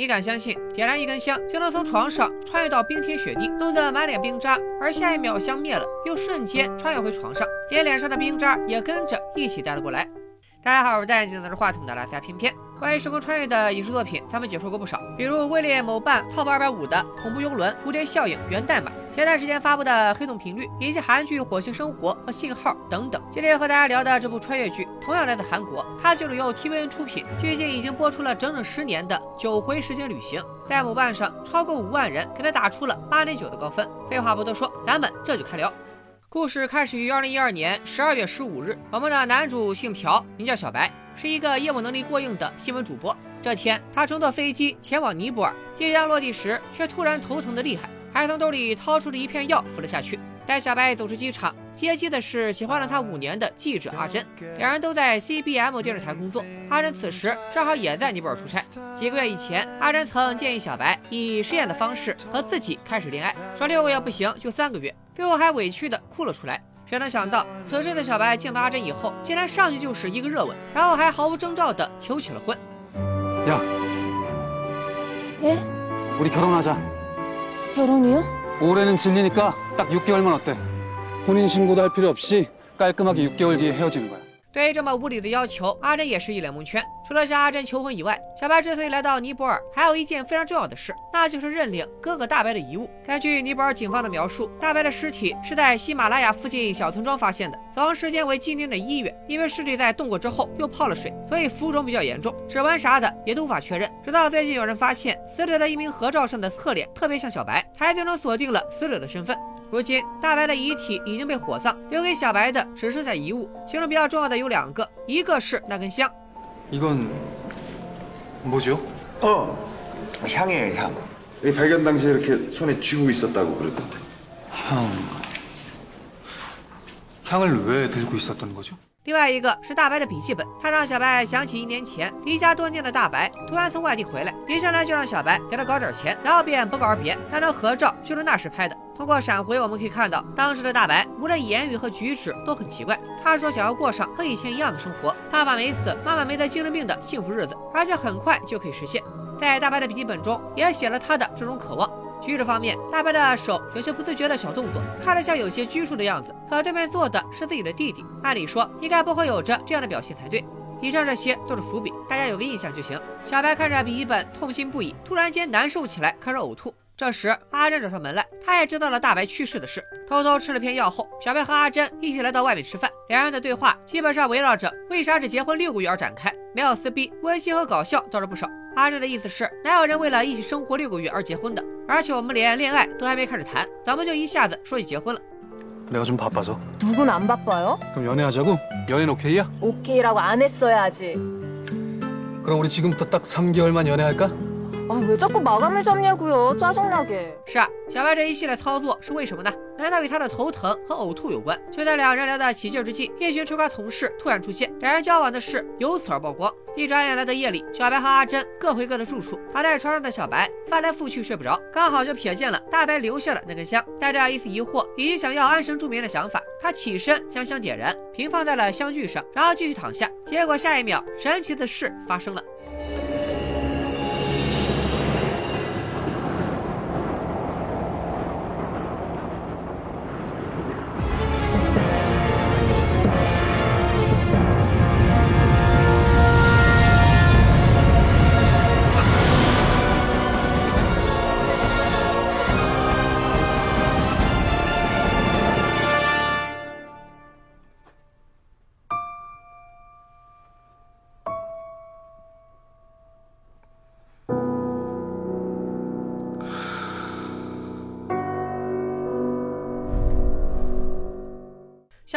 你敢相信点燃一根香就能从床上穿越到冰天雪地，弄得满脸冰渣，而下一秒香灭了，又瞬间穿越回床上，连脸上的冰渣也跟着一起带了过来。大家好，我是戴眼镜拿着话筒的拉塞偏偏。关于时空穿越的影视作品，咱们解说过不少，比如位列某办 TOP 二百五的《恐怖游轮》《蝴蝶效应》《源代码》，前段时间发布的《黑洞频率》，以及韩剧《火星生活》和《信号》等等。今天和大家聊的这部穿越剧，同样来自韩国，它就是由 TVN 出品，距今已经播出了整整十年的《九回时间旅行》，在某办上超过五万人给他打出了八点九的高分。废话不多说，咱们这就开聊。故事开始于二零一二年十二月十五日，我们的男主姓朴，名叫小白，是一个业务能力过硬的新闻主播。这天，他乘坐飞机前往尼泊尔，即将落地时，却突然头疼的厉害，还从兜里掏出了一片药服了下去。带小白走出机场，接机的是喜欢了他五年的记者阿珍，两人都在 CBM 电视台工作。阿珍此时正好也在尼泊尔出差。几个月以前，阿珍曾建议小白以试验的方式和自己开始恋爱，说六个月不行就三个月。最后还委屈的哭了出来。谁能想到，此时的小白见到阿珍以后，竟然上去就是一个热吻，然后还毫无征兆的求起了婚。呀，예 우리결혼하자결혼이요 올해는진리니까딱6개월만어때혼인신고도할필요없이깔끔하게6개월뒤에헤어지는거야对于这么无理的要求，阿珍也是一脸蒙圈。 除了向阿珍求婚以外，小白之所以来到尼泊尔，还有一件非常重要的事，那就是认领哥哥大白的遗物。根据尼泊尔警方的描述，大白的尸体是在喜马拉雅附近小村庄发现的，死亡时间为今年的一月。因为尸体在冻过之后又泡了水，所以浮肿比较严重，指纹啥的也都无法确认。直到最近有人发现死者的一名合照上的侧脸特别像小白，才最终锁定了死者的身份。如今大白的遗体已经被火葬，留给小白的只剩下遗物，其中比较重要的有两个，一个是那根香。 이건 뭐죠 어, 향이에요, 향. 이 발견 당시에 이렇게 손에 쥐고 있었다고 그러던데. 향 향을 왜 들고 있었던 거죠? 另外一个是大白的笔记本，他让小白想起一年前离家多年的大白突然从外地回来，一上来就让小白给他搞点钱，然后便不告而别。但张合照就是那时拍的。通过闪回，我们可以看到当时的大白无论言语和举止都很奇怪。他说想要过上和以前一样的生活，爸爸没死，妈妈没得精神病的幸福日子，而且很快就可以实现。在大白的笔记本中也写了他的这种渴望。举止方面，大白的手有些不自觉的小动作，看着像有些拘束的样子。可对面坐的是自己的弟弟，按理说应该不会有着这样的表现才对。以上这些都是伏笔，大家有个印象就行。小白看着笔记本，痛心不已，突然间难受起来，开始呕吐。这时，阿珍找上门来，他也知道了大白去世的事。偷偷吃了片药后，小白和阿珍一起来到外面吃饭。两人的对话基本上围绕着为啥只结婚六个月而展开，没有撕逼，温馨和搞笑倒是不少。阿珍的意思是，哪有人为了一起生活六个月而结婚的？而且我们连恋爱都还没开始谈，怎么就一下子说起结婚了？내가좀바빠서누군안바빠요그럼연애하자고연애는 오케이야 오케이라고안했어야지 그럼 우리 지금부터 딱 3개월만 연애할까? 아왜자꾸마감을잡냐고요짜증나게是啊，小白这一系列操作是为什么呢？难道与他的头疼和呕吐有关？就在两人聊得起劲之际，一群吃瓜同事突然出现，两人交往的事由此而曝光。一转眼来到夜里，小白和阿珍各回各的住处，躺在床上的小白翻来覆去睡不着，刚好就瞥见了大白留下的那根香，带着一丝疑惑以及想要安神助眠的想法，他起身将香点燃，平放在了香具上，然后继续躺下。结果下一秒，神奇的事发生了。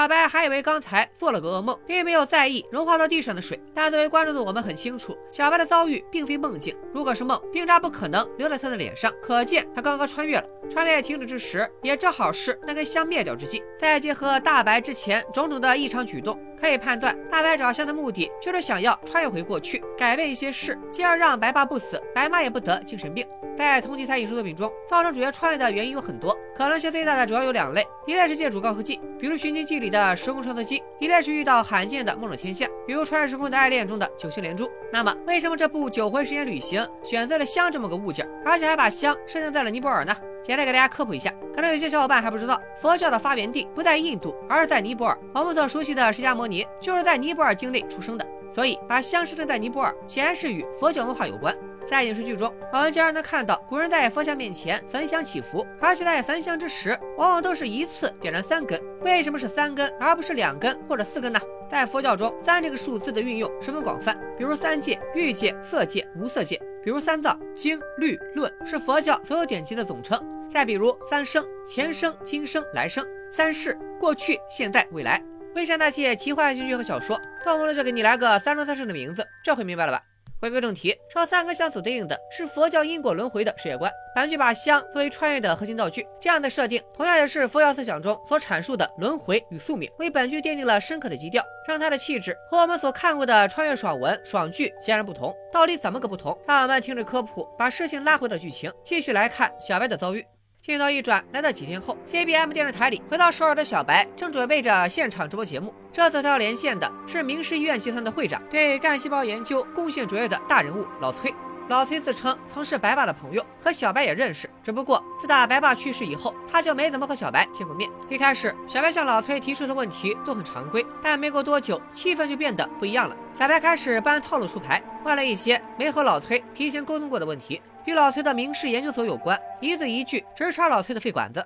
小白还以为刚才做了个噩梦，并没有在意融化到地上的水。但作为观众的我们很清楚，小白的遭遇并非梦境。如果是梦，冰渣不可能留在他的脸上，可见他刚刚穿越了。穿越停止之时，也正好是那根香灭掉之际。再结合大白之前种种的异常举动，可以判断大白找香的目的就是想要穿越回过去，改变一些事，进而让白爸不死，白妈也不得精神病。在通缉菜艺术作品中，造成主角创业的原因有很多，可能性最大的主要有两类：一类是借助高科技，比如《寻秦记》里的时空穿梭机；一类是遇到罕见的梦中天象，比如《穿越时空的爱恋》中的九星连珠。那么，为什么这部《九回时间旅行》选择了香这么个物件，而且还把香设定在了尼泊尔呢？简单给大家科普一下，可能有些小伙伴还不知道，佛教的发源地不在印度，而是在尼泊尔。我们所熟悉的释迦摩尼就是在尼泊尔境内出生的。所以，把香设定在尼泊尔，显然是与佛教文化有关。在影视剧中，我们经常能看到古人在佛像面前焚香祈福，而且在焚香之时，往往都是一次点燃三根。为什么是三根，而不是两根或者四根呢？在佛教中，三这个数字的运用十分广泛，比如三界、欲界、色界、无色界；比如三藏、经、律、论是佛教所有典籍的总称；再比如三生：前生、今生、来生；三世：过去、现在、未来。为啥那些奇幻爱情剧和小说动不动就给你来个三生三世的名字？这回明白了吧？回归正题，说三根香所对应的是佛教因果轮回的世界观。本剧把香作为穿越的核心道具，这样的设定同样也是佛教思想中所阐述的轮回与宿命，为本剧奠定了深刻的基调，让它的气质和我们所看过的穿越爽文爽剧截然不同。到底怎么个不同？让我们听着科普，把事情拉回到剧情，继续来看小白的遭遇。镜头一转，来到几天后，CBM 电视台里，回到首尔的小白正准备着现场直播节目。这次他要连线的是明石医院集团的会长，对干细胞研究贡献卓越的大人物老崔。老崔自称曾是白爸的朋友，和小白也认识。只不过自打白爸去世以后，他就没怎么和小白见过面。一开始，小白向老崔提出的问题都很常规，但没过多久，气氛就变得不一样了。小白开始不按套路出牌，问了一些没和老崔提前沟通过的问题。与老崔的明氏研究所有关，一字一句直插老崔的肺管子。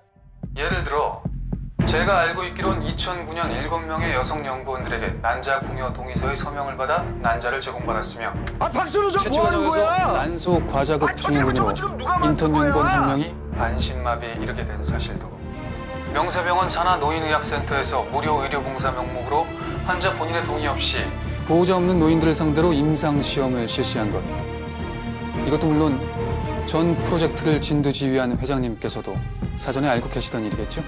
예를들어제가알고있기론2009년일곱명의여성연구원들에게난자공여동의서의서명을받아난자를제공받았으며아박수로좀뭐하는거야난소과자극증후군으로인턴연구원한명이반신마비에이르게된사실도명세병원산하노인의학센터에서무료의료봉사명목으로환자본인의동의없이보호자없는노인들을상대로임상시험을실시한것이것도물론 전 프로젝트를 진두지휘하는 회장님께서도 사전에 알고 계시던 일이겠죠?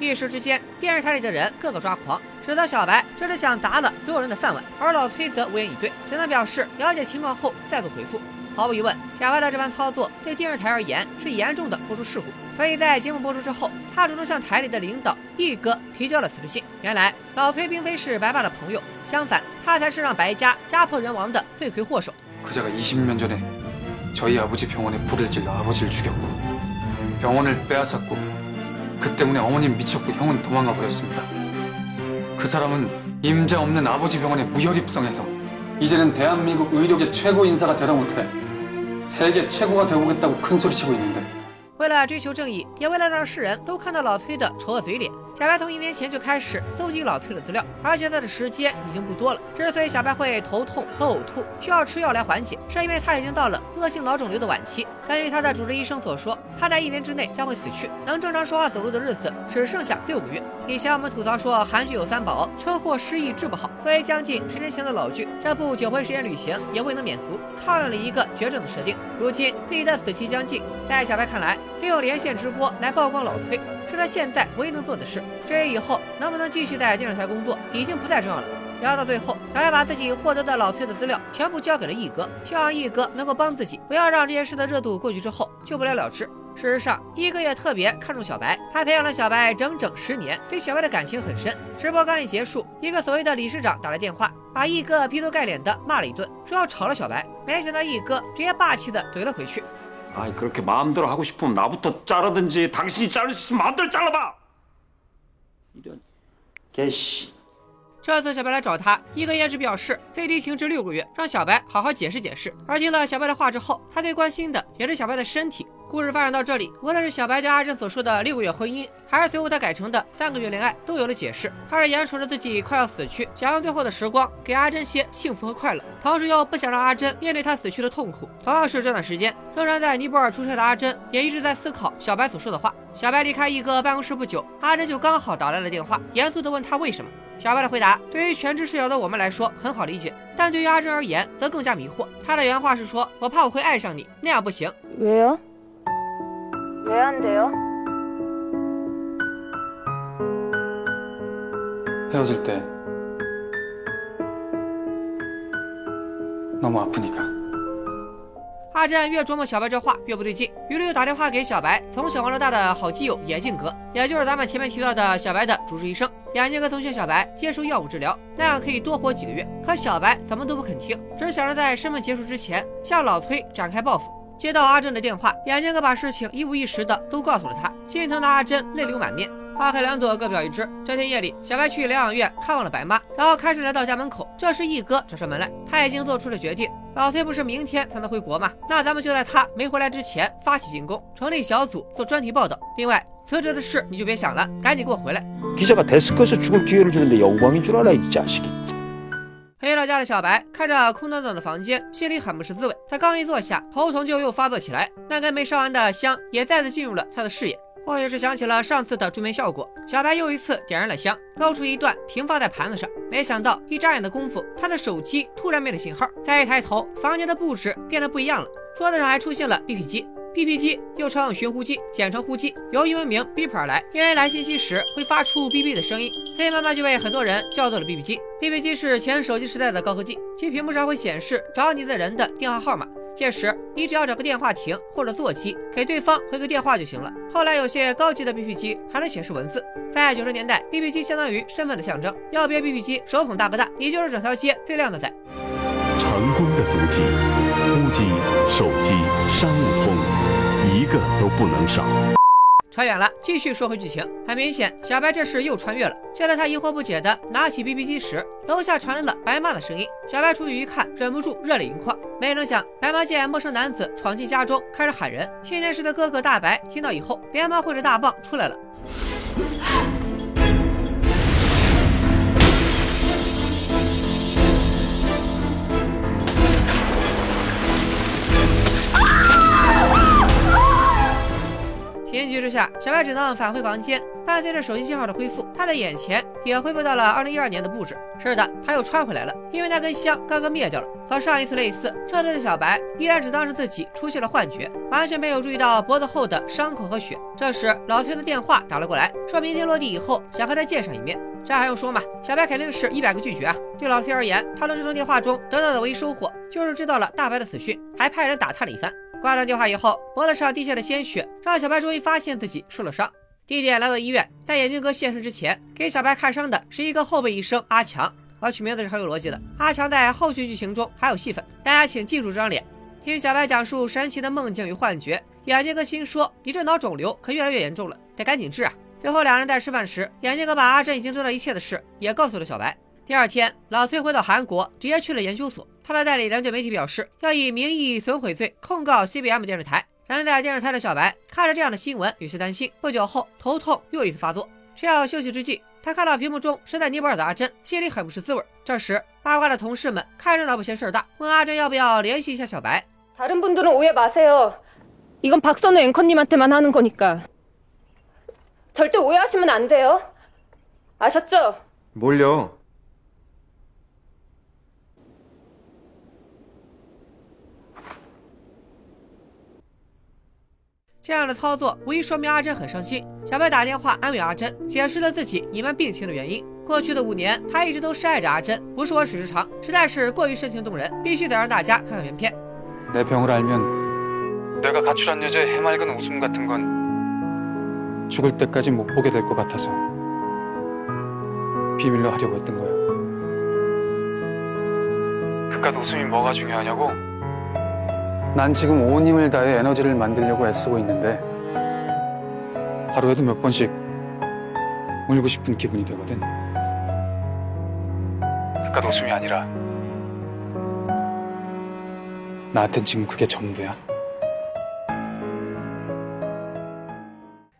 一时之间，电视台里的人个个抓狂，指责小白这是想砸了所有人的饭碗，而老崔则无言以对，只能表示了解情况后再做回复。毫无疑问，小白的这番操作对电视台而言是严重的播出事故，所以在节目播出之后，他主动向台里的领导一哥提交了辞职信。原来老崔并非是白爸的朋友，相反，他才是让白家家破人亡的罪魁祸首。그자가20년전에 저희 아버지 병원에 불을 질러 아버지를 죽였고 병원을 빼앗았고 그 때문에 어머님 미쳤고 형은 도망가 버렸습니다. 그 사람은 임자 없는 아버지 병원에 무혈입성해서 이제는 대한민국 의료계 최고 인사가 되다 못해 세계 최고가 되어보겠다고 큰소리치고 있는데 为了追求正义，也为了让世人都看到老崔的丑恶嘴脸，小白从一年前就开始搜集老崔的资料，而且他的时间已经不多了。之所以小白会头痛和呕吐，需要吃药来缓解，是因为他已经到了恶性脑肿瘤的晚期。根据他的主治医生所说，他在一年之内将会死去，能正常说话走路的日子只剩下六个月。以前我们吐槽说韩剧有三宝，车祸、失忆治不好。作为将近十年前的老剧，这部《九回时间旅行》也未能免俗，套了一个绝症的设定。如今自己的死期将近，在小白看来，利用连线直播来曝光老崔，是他现在唯一能做的事。至于以后能不能继续在电视台工作，已经不再重要了。聊到最后，小白把自己获得的老崔的资料全部交给了一哥，希望一哥能够帮自己，不要让这件事的热度过去之后就不了了之。事实上，一哥也特别看重小白，他培养了小白整整十年，对小白的感情很深。直播刚一结束，一个所谓的理事长打来电话，把一哥劈头盖脸的骂了一顿，说要炒了小白。没想到一哥直接霸气的怼了回去。아이그렇게마음대로하고싶으면나부터자르든지당신이자를수있으면마음대로잘라봐이런개씨这次小白来找他，一哥也只表示最低停职六个月，让小白好好解释解释。而听了小白的话之后，他最关心的也是小白的身体。 故事发展到这里，无论是小白对阿珍所说的六个月婚姻，还是随后他改成的三个月恋爱，都有了解释。他是眼瞅着自己快要死去，想用最后的时光给阿珍些幸福和快乐，同时又不想让阿珍面对他死去的痛苦。同样是这段时间，仍然在尼泊尔出差的阿珍，也一直在思考小白所说的话。小白离开一哥办公室不久，阿珍就刚好打来了电话，严肃地问他为什么。小白的回答对于全知视角的我们来说很好理解，但对于阿珍而言则更加迷惑。他的原话是说：“我怕我会爱上你，那样不行。”왜요 왜안 돼요? 헤어질 때 너무 아프니까. 阿珍越琢磨小白这话越不对劲，于是又打电话给小白从小玩到大的好基友眼镜哥，也就是咱们前面提到的小白的主治医生。眼镜哥曾劝小白接受药物治疗，那样可以多活几个月。可小白怎么都不肯听，只想着在身份结束之前向老崔展开报复。 接到阿珍的电话，眼镜哥把事情一五一十的都告诉了他，心疼的阿珍泪流满面。花开两朵，各表一枝。这天夜里，小白去疗养院看望了白妈，然后开车来到家门口。这时，一哥找上门来，他已经做出了决定。老崔不是明天才能回国吗？那咱们就在他没回来之前发起进攻，成立小组做专题报道。另外，辞职的事你就别想了，赶紧给我回来。回到家的小白看着空荡荡的房间，心里很不是滋味。他刚一坐下，头疼就又发作起来。那根没烧完的香也再次进入了他的视野。或许是想起了上次的助眠效果，小白又一次点燃了香，捞出一段平放在盘子上。没想到一眨眼的功夫，他的手机突然没了信号。再一抬头，房间的布置变得不一样了，桌子上还出现了 BP 机。BP 机又称寻呼机，简称呼机，由英文名 Beep 而来，因为来信息时会发出哔哔的声音，所以慢慢就被很多人叫做了 BB 机。BB 机是前手机时代的高科技，其屏幕上会显示找你的人的电话号码。届时，你只要找个电话亭或者座机，给对方回个电话就行了。后来有些高级的 BP 机还能显示文字。在九十年代，BP 机相当于身份的象征，要别 BP 机手捧大哥大，你就是整条街最靓的仔。成功的足迹，呼机、手机、商务通，一个都不能少。扯远了，继续说回剧情。很明显，小白这是又穿越了。就在他疑惑不解的拿起 BB 机时，楼下传来了白妈的声音。小白出去一看，忍不住热泪盈眶。没成想，白妈见陌生男子闯进家中，开始喊人。青年时的哥哥大白听到以后，连忙挥着大棒出来了。急之下，小白只能返回房间。伴随着手机信号的恢复，他的眼前也恢复到了2012年的布置。是的，他又穿回来了，因为那根香刚刚灭掉了。和上一次类似，这次的小白依然只当是自己出现了幻觉，完全没有注意到脖子后的伤口和血。这时，老崔的电话打了过来，说明天落地以后想和他见上一面。这还用说吗？小白肯定是一百个拒绝啊！对老崔而言，他从这通电话中得到的唯一收获就是知道了大白的死讯，还派人打探了一番。挂断电话以后，脖子上滴下的鲜血让小白终于发现自己受了伤。地点来到医院，在眼镜哥现身之前，给小白看伤的是一个后备医生阿强。我取名字是很有逻辑的。阿强在后续剧情中还有戏份，大家请记住这张脸。听小白讲述神奇的梦境与幻觉，眼镜哥心说：“你这脑肿瘤可越来越严重了，得赶紧治啊！”最后两人在吃饭时，眼镜哥把阿珍已经知道一切的事也告诉了小白。第二天，老崔回到韩国，直接去了研究所。他的代理人对媒体表示，要以名誉损毁罪控告 CBM 电视台。人在电视台的小白看着这样的新闻，有些担心。不久后，头痛又一次发作。需要休息之际，他看到屏幕中是在尼泊尔的阿珍，心里很不是滋味。这时，八卦的同事们看热闹不嫌事儿大，问阿珍要不要联系一下小白。다른분들은오해마세요이건박선우앵커님한테만하는거니까절대오해하시면안돼요아셨죠뭘요 这样的操作无疑说明阿珍很伤心。小白打电话安慰阿珍，解释了自己隐瞒病情的原因。过去的五年，他一直都深爱着阿珍，不是我水之长，实在是过于深情动人，必须得让大家看看原片。내병을알면내가가출한여자의해맑은웃음같은건죽을때까지못보게될것같아서비밀로하려고했던거야그깟웃음이뭐가중요하냐고 난 지금 온 힘을 다해 에너지를 만들려고 애쓰고 있는데 하루에도 몇 번씩 울고 싶은 기분이 되거든. 그깟 웃음이 아니라 나한텐 지금 그게 전부야.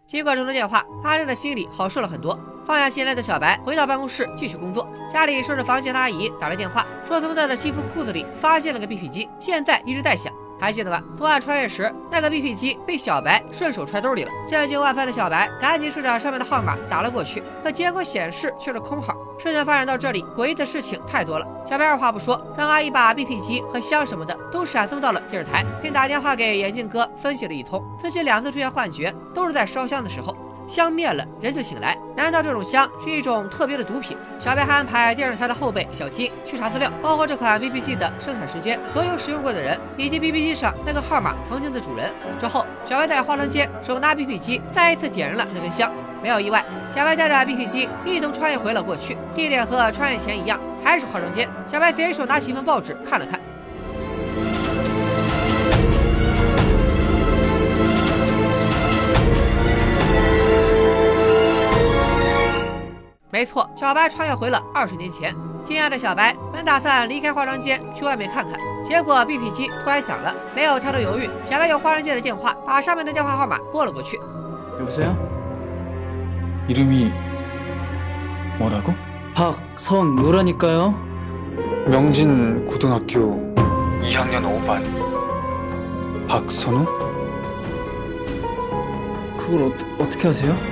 接过这通电话，阿珍的心里好受了很多。放下心来的小白回到办公室继续工作。家里收拾房间的阿姨打来电话，说他们在的西服裤子里发现了个 BP 机，现在一直在响。 还记得吗？昨晚穿越时，那个 BP 机被小白顺手揣兜里了。震惊万分的小白赶紧顺着上面的号码打了过去，可结果显示却是空号。事情发展到这里，诡异的事情太多了。小白二话不说，让阿姨把 BP 机和香什么的都闪送到了电视台，并打电话给眼镜哥分析了一通。自己两次出现幻觉，都是在烧香的时候。香灭了，人就醒来。难道这种香是一种特别的毒品？小白还安排电视台的后辈小金去查资料，包括这款 BB 机的生产时间、所有使用过的人，以及 BB 机上那个号码曾经的主人。之后，小白在化妆间手拿 BB 机，再一次点燃了那根香。没有意外，小白带着 BB 机一同穿越回了过去，地点和穿越前一样，还是化妆间。小白随手拿起一份报纸看了看。没错，小白穿越回了二十年前。惊讶的小白本打算离开化妆间去外面看看，结果 BP 机突然响了，没有太多犹豫，小白用化妆间的电话把上面的电话号码拨了过去。여보세요이름이뭐라고박선우라니까요명진고등학교2학년5반박선우 그걸어어떻게아세요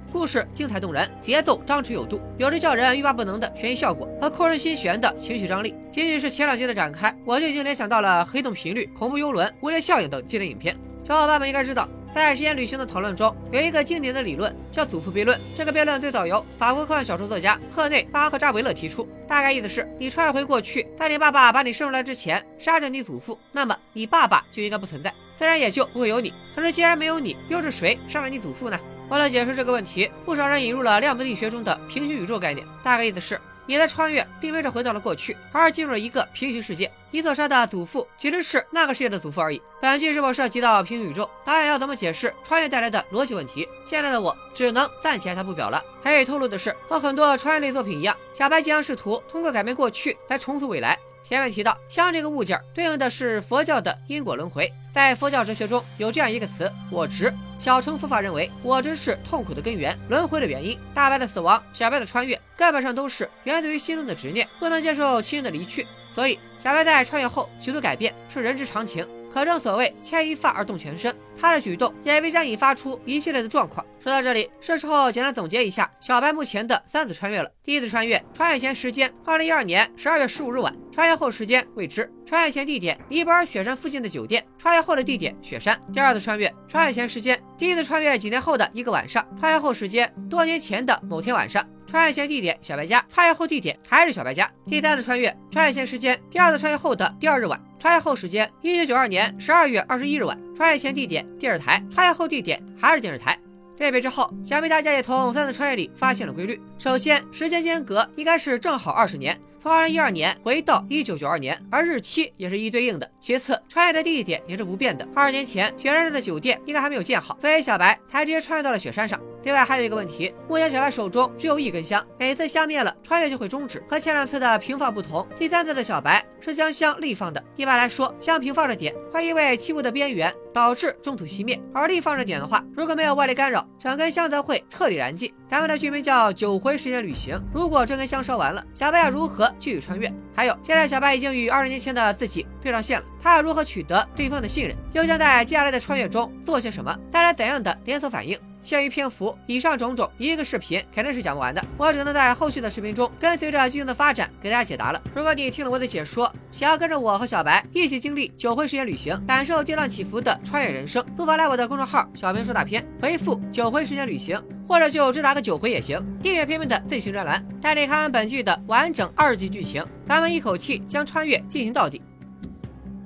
故事精彩动人，节奏张弛有度，有着叫人欲罢不能的悬疑效果和扣人心弦的情绪张力。仅仅是前两集的展开，我就已经联想到了《黑洞频率》《恐怖游轮》《蝴蝶效应》等经典影片。小伙伴们应该知道。在时间旅行的讨论中，有一个经典的理论叫祖父悖论。这个悖论最早由法国科幻小说作家赫内·巴赫扎维勒提出。大概意思是，你穿越回过去，在你爸爸把你生出来之前杀掉你祖父，那么你爸爸就应该不存在，自然也就不会有你。可是既然没有你，又是谁杀了你祖父呢？为了解释这个问题，不少人引入了量子力学中的平行宇宙概念。大概意思是。你的穿越并非是回到了过去，而是进入了一个平行世界。你所杀的祖父其实是那个世界的祖父而已。本剧是否涉及到平行宇宙，导演要怎么解释穿越带来的逻辑问题？现在的我只能暂且他不表了。可以透露的是，和很多穿越类作品一样，小白即将试图通过改变过去来重塑未来。前面提到，香这个物件对应的是佛教的因果轮回。在佛教哲学中有这样一个词“我执”。小城佛法认为，我真是痛苦的根源，轮回的原因。大白的死亡，小白的穿越，根本上都是源自于心中的执念，不能接受亲人的离去。所以，小白在穿越后企图改变，是人之常情。可正所谓牵一发而动全身，他的举动也必将引发出一系列的状况。说到这里，是时候简单总结一下小白目前的三次穿越了。第一次穿越，穿越前时间二零一二年十二月十五日晚，穿越后时间未知。穿越前地点尼泊尔雪山附近的酒店，穿越后的地点雪山。第二次穿越，穿越前时间第一次穿越几年后的一个晚上，穿越后时间多年前的某天晚上。穿越前地点小白家，穿越后地点还是小白家。第三次穿越，穿越前时间第二次穿越后的第二日晚。穿越后时间：一九九二年十二月二十一日晚。穿越前地点：电视台。穿越后地点还是电视台。对比之后，想必大家也从三次穿越里发现了规律。首先，时间间隔应该是正好二十年。从二零一二年回到一九九二年，而日期也是一对应的。其次，穿越的地点也是不变的。二十年前，雪山上的酒店应该还没有建好，所以小白才直接穿越到了雪山上。另外还有一个问题，目前小白手中只有一根香，每次香灭了，穿越就会终止。和前两次的平放不同，第三次的小白是将香立放的。一般来说，香平放着点会因为器物的边缘导致中途熄灭，而立放着点的话，如果没有外力干扰，整根香则会彻底燃尽。咱们的剧名叫《九回时间旅行》，如果这根香烧完了，小白要如何继续穿越？还有，现在小白已经与二十年前的自己对上线了，他要如何取得对方的信任？又将在接下来的穿越中做些什么，带来怎样的连锁反应？限于篇幅，以上种种一个视频肯定是讲不完的，我只能在后续的视频中跟随着剧情的发展给大家解答了。如果你听了我的解说，想要跟着我和小白一起经历九回时间旅行，感受跌宕起伏的穿越人生，不妨来我的公众号“小明说大片”，回复“九回时间旅行”，或者就直达个九回也行。订阅片面的最新专栏，带你看完本剧的完整二季剧情，咱们一口气将穿越进行到底。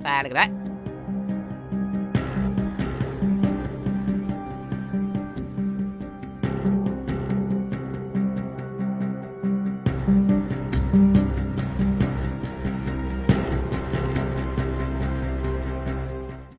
拜了个拜。